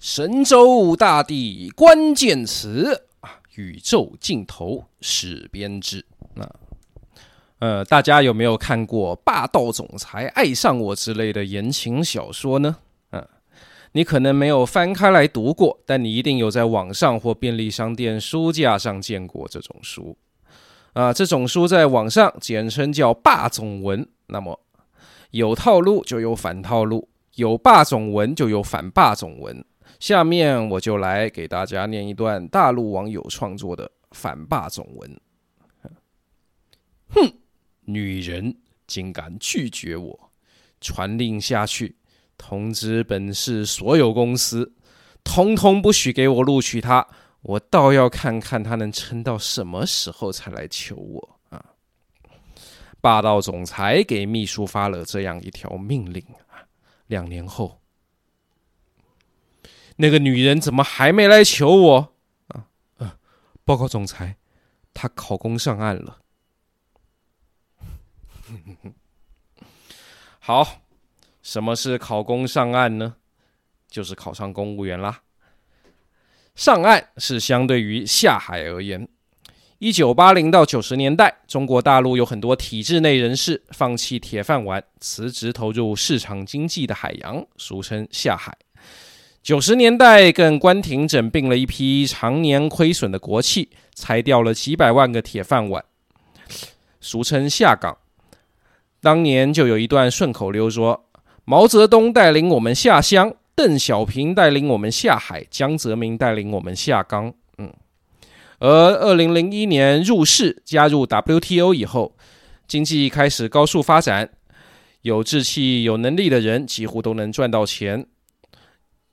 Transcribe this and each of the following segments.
神州大地关键词啊，宇宙尽头是编织。那呃，大家有没有看过《霸道总裁爱上我》之类的言情小说呢？嗯、你可能没有翻开来读过，但你一定有在网上或便利商店书架上见过这种书。啊、这种书在网上简称叫霸总文。那么有套路就有反套路，有霸总文就有反霸总文。下面我就来给大家念一段大陆网友创作的反霸总文。哼，女人竟敢拒绝我！传令下去，通知本市所有公司，通通不许给我录取她。我倒要看看她能撑到什么时候才来求我啊！霸道总裁给秘书发了这样一条命令啊，两年后。那个女人怎么还没来求我？啊，呃，报告总裁，她考公上岸了。好，什么是考公上岸呢？就是考上公务员啦。上岸是相对于下海而言。一九八零到九十年代，中国大陆有很多体制内人士放弃铁饭碗，辞职投入市场经济的海洋，俗称下海。九十年代更关停整并了一批常年亏损的国企，裁掉了几百万个铁饭碗，俗称下岗。当年就有一段顺口溜说：“毛泽东带领我们下乡，邓小平带领我们下海，江泽民带领我们下岗。”嗯，而二零零一年入世加入 WTO 以后，经济开始高速发展，有志气、有能力的人几乎都能赚到钱。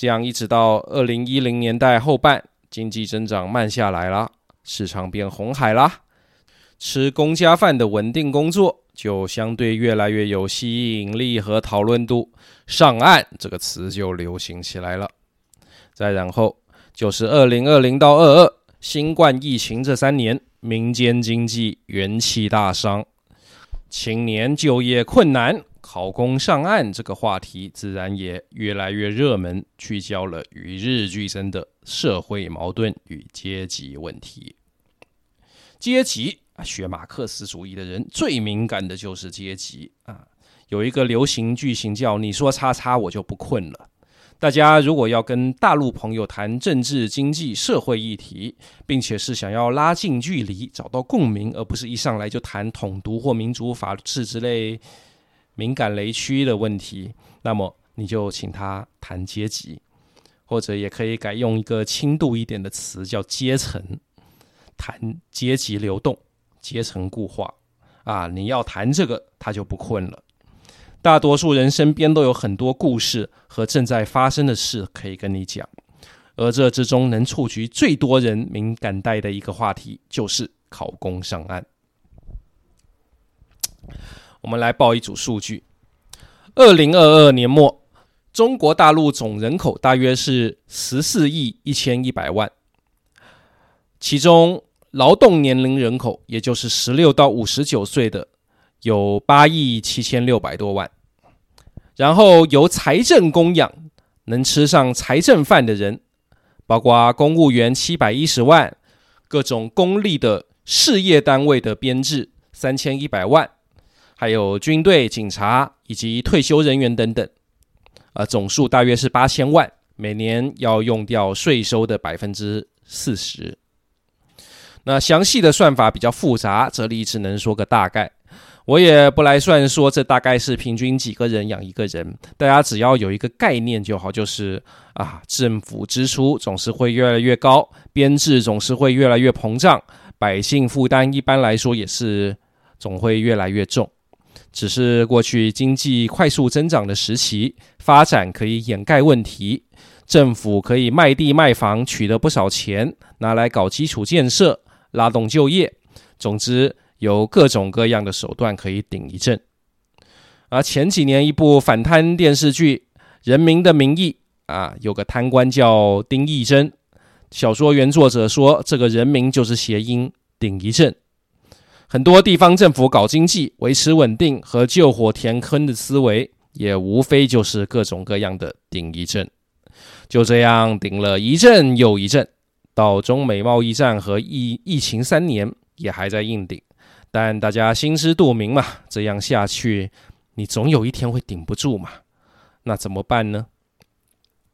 这样一直到二零一零年代后半，经济增长慢下来了，市场变红海啦，吃公家饭的稳定工作就相对越来越有吸引力和讨论度，上岸这个词就流行起来了。再然后就是二零二零到二二新冠疫情这三年，民间经济元气大伤，青年就业困难。考公上岸这个话题自然也越来越热门，聚焦了与日俱增的社会矛盾与阶级问题。阶级啊，学马克思主义的人最敏感的就是阶级啊。有一个流行句型叫“你说叉叉，我就不困了”。大家如果要跟大陆朋友谈政治、经济、社会议题，并且是想要拉近距离、找到共鸣，而不是一上来就谈统独或民主法治之类。敏感雷区的问题，那么你就请他谈阶级，或者也可以改用一个轻度一点的词叫阶层，谈阶级流动、阶层固化啊。你要谈这个，他就不困了。大多数人身边都有很多故事和正在发生的事可以跟你讲，而这之中能触及最多人敏感带的一个话题，就是考公上岸。我们来报一组数据：二零二二年末，中国大陆总人口大约是十四亿一千一百万，其中劳动年龄人口，也就是十六到五十九岁的，有八亿七千六百多万。然后由财政供养，能吃上财政饭的人，包括公务员七百一十万，各种公立的事业单位的编制三千一百万。还有军队、警察以及退休人员等等，呃，总数大约是八千万，每年要用掉税收的百分之四十。那详细的算法比较复杂，这里只能说个大概。我也不来算说这大概是平均几个人养一个人，大家只要有一个概念就好，就是啊，政府支出总是会越来越高，编制总是会越来越膨胀，百姓负担一般来说也是总会越来越重。只是过去经济快速增长的时期，发展可以掩盖问题，政府可以卖地卖房取得不少钱，拿来搞基础建设，拉动就业。总之，有各种各样的手段可以顶一阵。而前几年一部反贪电视剧《人民的名义》啊，有个贪官叫丁义珍，小说原作者说，这个人名就是谐音顶一阵。很多地方政府搞经济、维持稳定和救火填坑的思维，也无非就是各种各样的顶一阵。就这样顶了一阵又一阵，到中美贸易战和疫疫情三年也还在硬顶。但大家心知肚明嘛，这样下去，你总有一天会顶不住嘛。那怎么办呢？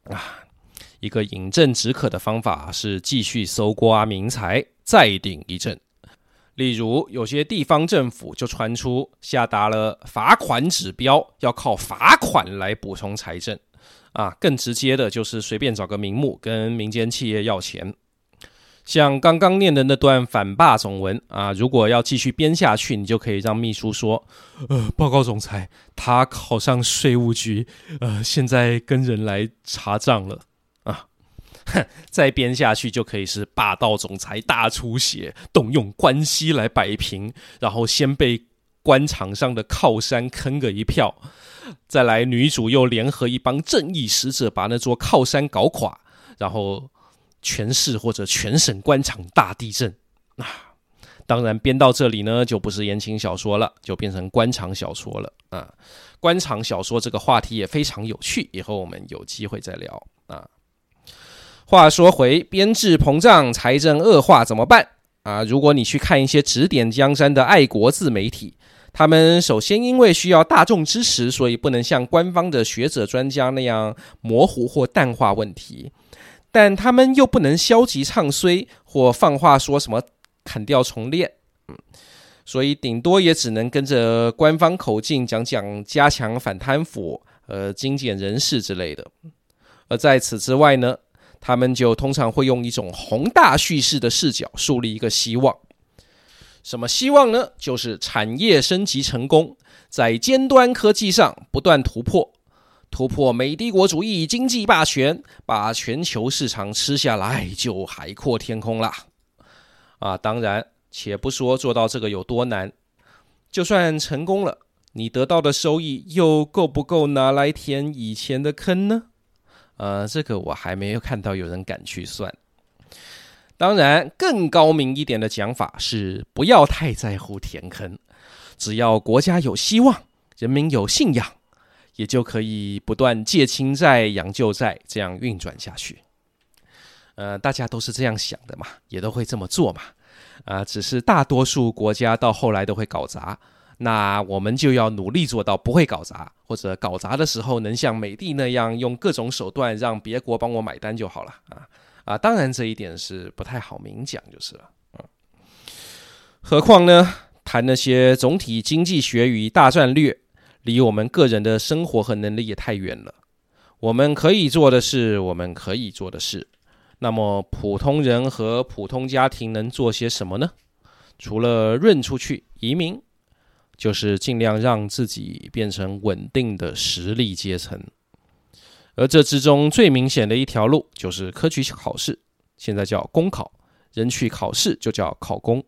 啊，一个饮鸩止渴的方法是继续搜刮民财，再顶一阵。例如，有些地方政府就传出下达了罚款指标，要靠罚款来补充财政。啊，更直接的就是随便找个名目跟民间企业要钱。像刚刚念的那段反霸总文啊，如果要继续编下去，你就可以让秘书说：“呃，报告总裁，他考上税务局，呃，现在跟人来查账了。”哼，再编下去就可以是霸道总裁大出血，动用关系来摆平，然后先被官场上的靠山坑个一票，再来女主又联合一帮正义使者把那座靠山搞垮，然后。全市或者全省官场大地震啊！当然编到这里呢，就不是言情小说了，就变成官场小说了啊！官场小说这个话题也非常有趣，以后我们有机会再聊。话说回编制膨胀、财政恶化怎么办啊？如果你去看一些指点江山的爱国自媒体，他们首先因为需要大众支持，所以不能像官方的学者专家那样模糊或淡化问题。但他们又不能消极唱衰或放话说什么砍掉重练，嗯，所以顶多也只能跟着官方口径讲讲加强反贪腐、呃精简人事之类的。而在此之外呢，他们就通常会用一种宏大叙事的视角树立一个希望。什么希望呢？就是产业升级成功，在尖端科技上不断突破。突破美帝国主义经济霸权，把全球市场吃下来，就海阔天空啦！啊，当然，且不说做到这个有多难，就算成功了，你得到的收益又够不够拿来填以前的坑呢？呃，这个我还没有看到有人敢去算。当然，更高明一点的讲法是，不要太在乎填坑，只要国家有希望，人民有信仰。也就可以不断借亲债养旧债，这样运转下去。呃，大家都是这样想的嘛，也都会这么做嘛。啊、只是大多数国家到后来都会搞砸，那我们就要努力做到不会搞砸，或者搞砸的时候能像美的那样用各种手段让别国帮我买单就好了。啊啊，当然这一点是不太好明讲就是了。嗯，何况呢，谈那些总体经济学与大战略。离我们个人的生活和能力也太远了。我们可以做的是我们可以做的事。那么，普通人和普通家庭能做些什么呢？除了润出去移民，就是尽量让自己变成稳定的实力阶层。而这之中最明显的一条路，就是科举考试，现在叫公考，人去考试就叫考公。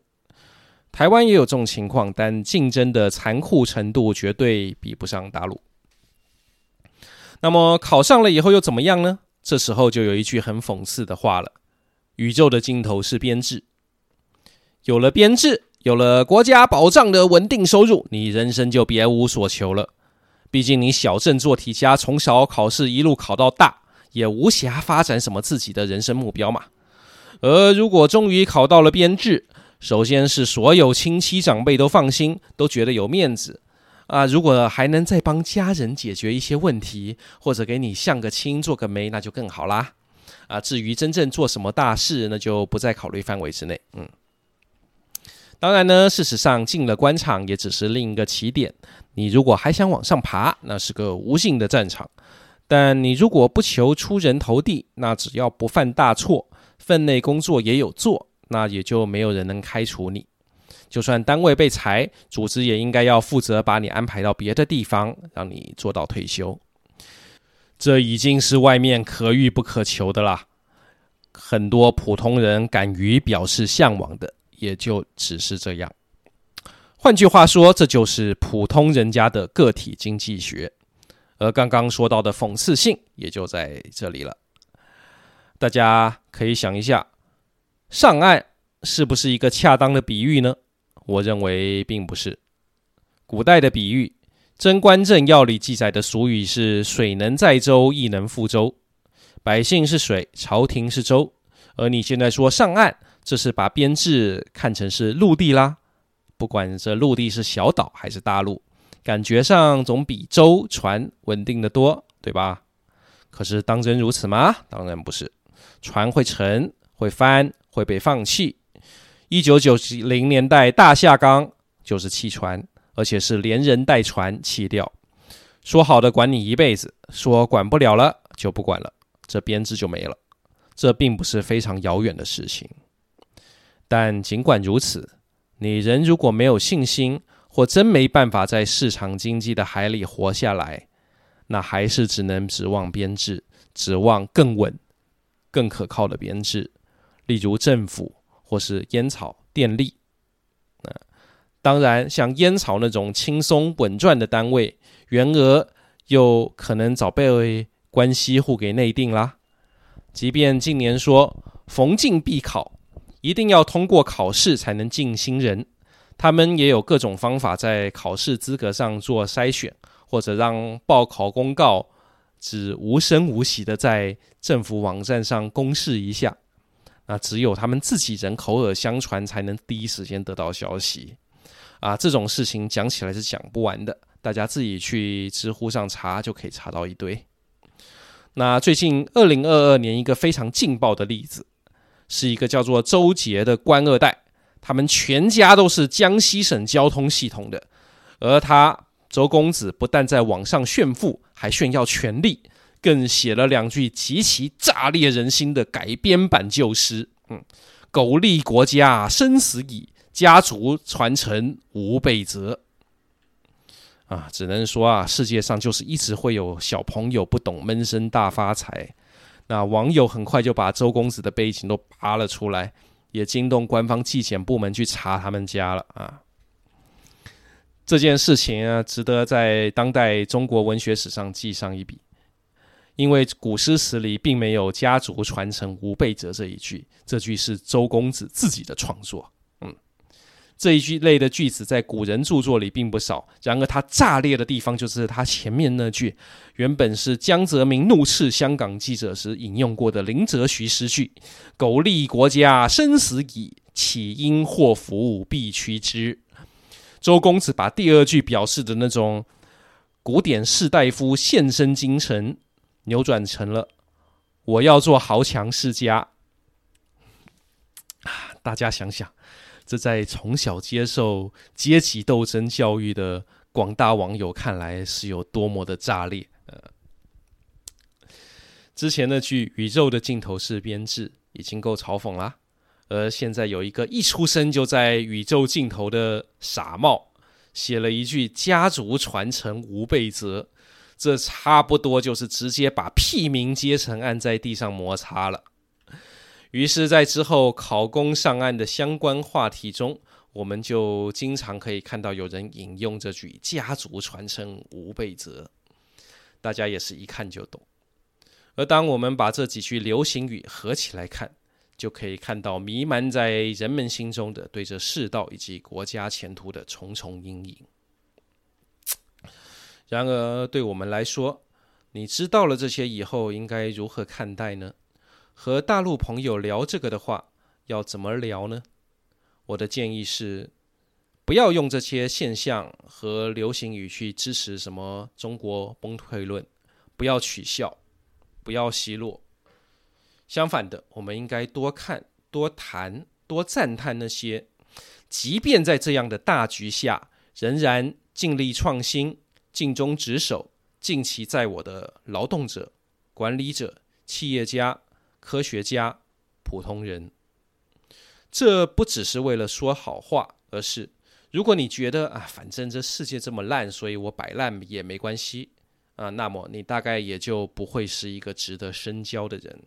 台湾也有这种情况，但竞争的残酷程度绝对比不上大陆。那么考上了以后又怎么样呢？这时候就有一句很讽刺的话了：宇宙的尽头是编制。有了编制，有了国家保障的稳定收入，你人生就别无所求了。毕竟你小镇做题家，从小考试一路考到大，也无暇发展什么自己的人生目标嘛。而如果终于考到了编制，首先是所有亲戚长辈都放心，都觉得有面子啊！如果还能再帮家人解决一些问题，或者给你相个亲、做个媒，那就更好啦！啊，至于真正做什么大事，那就不在考虑范围之内。嗯，当然呢，事实上进了官场也只是另一个起点。你如果还想往上爬，那是个无尽的战场。但你如果不求出人头地，那只要不犯大错，分内工作也有做。那也就没有人能开除你，就算单位被裁，组织也应该要负责把你安排到别的地方，让你做到退休。这已经是外面可遇不可求的啦。很多普通人敢于表示向往的，也就只是这样。换句话说，这就是普通人家的个体经济学。而刚刚说到的讽刺性，也就在这里了。大家可以想一下。上岸是不是一个恰当的比喻呢？我认为并不是。古代的比喻，《贞观政要》里记载的俗语是“水能载舟，亦能覆舟”。百姓是水，朝廷是舟。而你现在说上岸，这是把编制看成是陆地啦。不管这陆地是小岛还是大陆，感觉上总比舟船稳定得多，对吧？可是当真如此吗？当然不是。船会沉，会翻，会被放弃。一九九零年代大下岗就是弃船，而且是连人带船弃掉。说好的管你一辈子，说管不了了就不管了，这编制就没了。这并不是非常遥远的事情。但尽管如此，你人如果没有信心，或真没办法在市场经济的海里活下来，那还是只能指望编制，指望更稳、更可靠的编制，例如政府或是烟草、电力。呃，当然，像烟草那种轻松稳赚的单位，原额又可能早被关系户给内定啦。即便近年说逢进必考，一定要通过考试才能进新人，他们也有各种方法在考试资格上做筛选，或者让报考公告只无声无息的在政府网站上公示一下。那只有他们自己人口耳相传，才能第一时间得到消息。啊，这种事情讲起来是讲不完的，大家自己去知乎上查就可以查到一堆。那最近二零二二年一个非常劲爆的例子，是一个叫做周杰的官二代，他们全家都是江西省交通系统的，而他周公子不但在网上炫富，还炫耀权力，更写了两句极其炸裂人心的改编版旧诗：嗯，苟利国家生死以，家族传承无备则。啊，只能说啊，世界上就是一直会有小朋友不懂闷声大发财。那网友很快就把周公子的背景都扒了出来，也惊动官方纪检部门去查他们家了啊。这件事情啊，值得在当代中国文学史上记上一笔，因为古诗词里并没有“家族传承无备则”这一句，这句是周公子自己的创作。这一句类的句子在古人著作里并不少，然而它炸裂的地方就是它前面那句，原本是江泽民怒斥香港记者时引用过的林则徐诗句：“苟利国家生死以，岂因祸福避趋之。”周公子把第二句表示的那种古典士大夫献身京城，扭转成了“我要做豪强世家”。大家想想。这在从小接受阶级斗争教育的广大网友看来是有多么的炸裂。呃，之前那句“宇宙的尽头是编制”已经够嘲讽啦，而现在有一个一出生就在宇宙尽头的傻帽，写了一句“家族传承无备则”，这差不多就是直接把屁民阶层按在地上摩擦了。于是，在之后考公上岸的相关话题中，我们就经常可以看到有人引用这句“家族传承无备则”，大家也是一看就懂。而当我们把这几句流行语合起来看，就可以看到弥漫在人们心中的对这世道以及国家前途的重重阴影。然而，对我们来说，你知道了这些以后，应该如何看待呢？和大陆朋友聊这个的话，要怎么聊呢？我的建议是，不要用这些现象和流行语去支持什么中国崩溃论，不要取笑，不要奚落。相反的，我们应该多看、多谈、多赞叹那些，即便在这样的大局下，仍然尽力创新、尽忠职守、尽其在我的劳动者、管理者、企业家。科学家、普通人，这不只是为了说好话，而是如果你觉得啊，反正这世界这么烂，所以我摆烂也没关系啊，那么你大概也就不会是一个值得深交的人。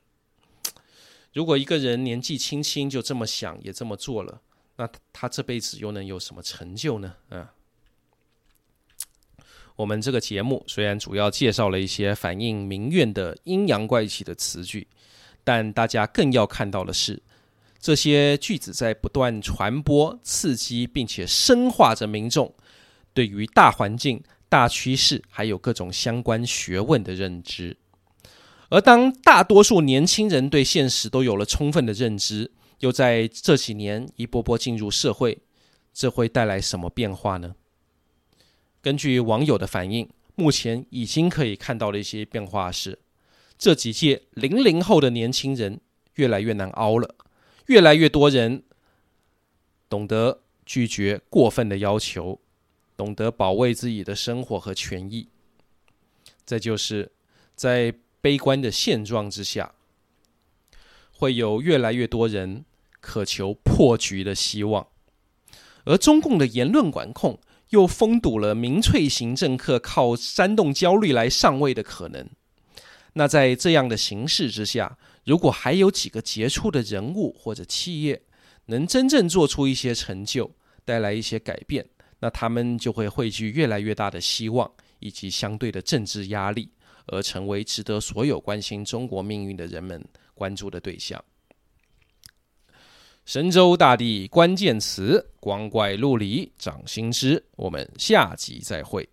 如果一个人年纪轻轻就这么想，也这么做了，那他这辈子又能有什么成就呢？啊，我们这个节目虽然主要介绍了一些反映民怨的阴阳怪气的词句。但大家更要看到的是，这些句子在不断传播、刺激，并且深化着民众对于大环境、大趋势还有各种相关学问的认知。而当大多数年轻人对现实都有了充分的认知，又在这几年一波波进入社会，这会带来什么变化呢？根据网友的反应，目前已经可以看到的一些变化是，这几届零零后的年轻人越来越难熬了，越来越多人懂得拒绝过分的要求，懂得保卫自己的生活和权益。再就是在悲观的现状之下，会有越来越多人渴求破局的希望，而中共的言论管控。又封堵了民粹型政客靠煽动焦虑来上位的可能。那在这样的形势之下，如果还有几个杰出的人物或者企业能真正做出一些成就，带来一些改变，那他们就会汇聚越来越大的希望以及相对的政治压力，而成为值得所有关心中国命运的人们关注的对象。神州大地关键词，光怪陆离，掌心之。我们下集再会。